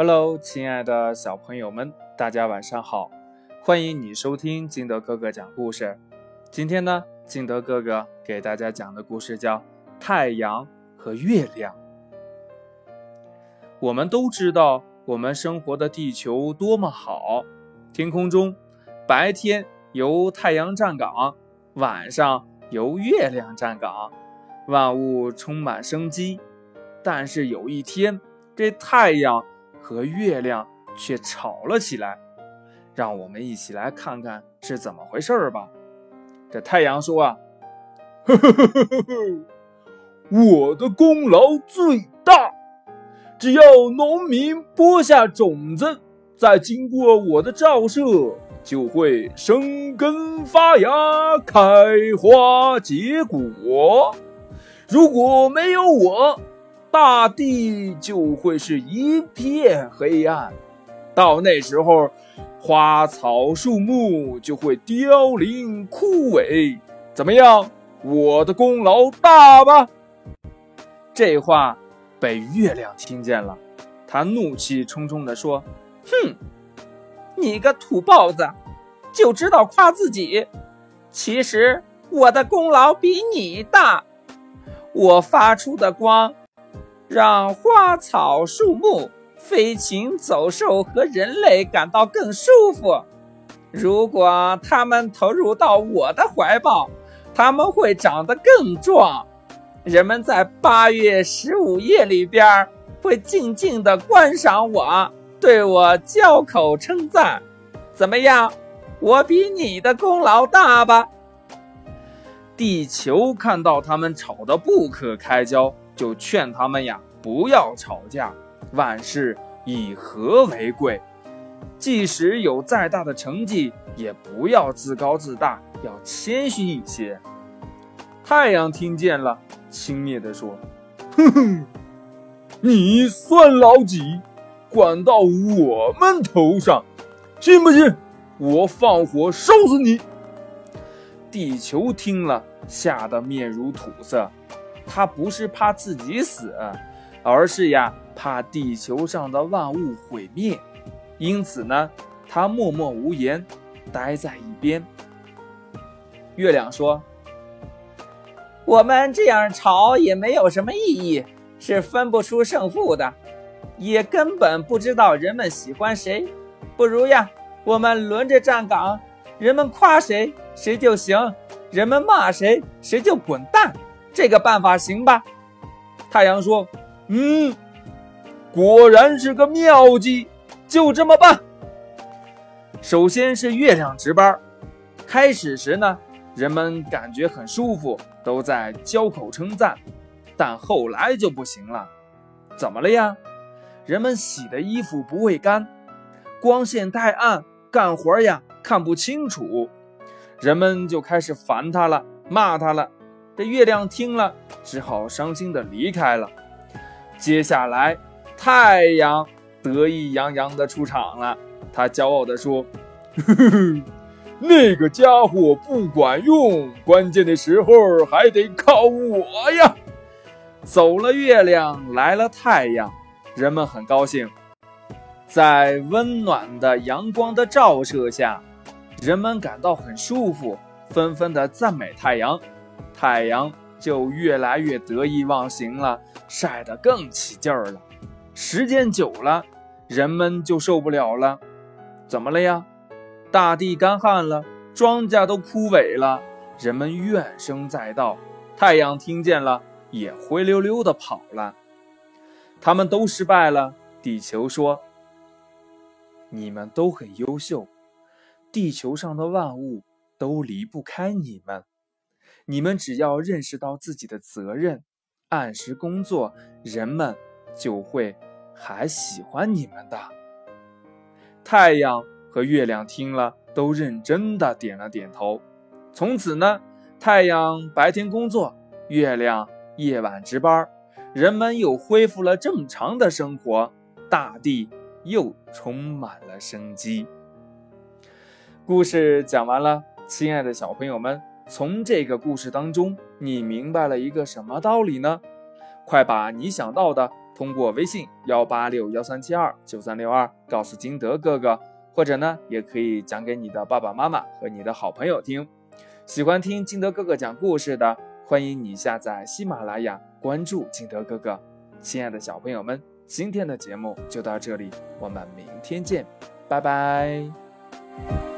Hello，亲爱的小朋友们，大家晚上好！欢迎你收听金德哥哥讲故事。今天呢，金德哥哥给大家讲的故事叫《太阳和月亮》。我们都知道，我们生活的地球多么好，天空中白天由太阳站岗，晚上由月亮站岗，万物充满生机。但是有一天，这太阳。和月亮却吵了起来，让我们一起来看看是怎么回事儿吧。这太阳说：“啊，呵呵呵呵呵我的功劳最大，只要农民播下种子，再经过我的照射，就会生根发芽、开花结果。如果没有我，”大地就会是一片黑暗，到那时候，花草树木就会凋零枯萎。怎么样，我的功劳大吧？这话被月亮听见了，他怒气冲冲地说：“哼，你个土包子，就知道夸自己。其实我的功劳比你大，我发出的光。”让花草树木、飞禽走兽和人类感到更舒服。如果他们投入到我的怀抱，他们会长得更壮。人们在八月十五夜里边会静静地观赏我，对我交口称赞。怎么样？我比你的功劳大吧？地球看到他们吵得不可开交。就劝他们呀，不要吵架，万事以和为贵。即使有再大的成绩，也不要自高自大，要谦虚一些。太阳听见了，轻蔑地说：“哼哼，你算老几？管到我们头上，信不信我放火烧死你？”地球听了，吓得面如土色。他不是怕自己死，而是呀怕地球上的万物毁灭，因此呢，他默默无言，待在一边。月亮说：“我们这样吵也没有什么意义，是分不出胜负的，也根本不知道人们喜欢谁。不如呀，我们轮着站岗，人们夸谁谁就行，人们骂谁谁就滚蛋。”这个办法行吧？太阳说：“嗯，果然是个妙计，就这么办。”首先是月亮值班。开始时呢，人们感觉很舒服，都在交口称赞。但后来就不行了。怎么了呀？人们洗的衣服不会干，光线太暗，干活呀看不清楚。人们就开始烦他了，骂他了。这月亮听了，只好伤心的离开了。接下来，太阳得意洋洋的出场了。他骄傲地说：“呵 呵那个家伙不管用，关键的时候还得靠我呀！”走了月亮，来了太阳，人们很高兴。在温暖的阳光的照射下，人们感到很舒服，纷纷的赞美太阳。太阳就越来越得意忘形了，晒得更起劲儿了。时间久了，人们就受不了了。怎么了呀？大地干旱了，庄稼都枯萎了，人们怨声载道。太阳听见了，也灰溜溜的跑了。他们都失败了。地球说：“你们都很优秀，地球上的万物都离不开你们。”你们只要认识到自己的责任，按时工作，人们就会还喜欢你们的。太阳和月亮听了，都认真的点了点头。从此呢，太阳白天工作，月亮夜晚值班，人们又恢复了正常的生活，大地又充满了生机。故事讲完了，亲爱的小朋友们。从这个故事当中，你明白了一个什么道理呢？快把你想到的通过微信幺八六幺三七二九三六二告诉金德哥哥，或者呢，也可以讲给你的爸爸妈妈和你的好朋友听。喜欢听金德哥哥讲故事的，欢迎你下载喜马拉雅，关注金德哥哥。亲爱的小朋友们，今天的节目就到这里，我们明天见，拜拜。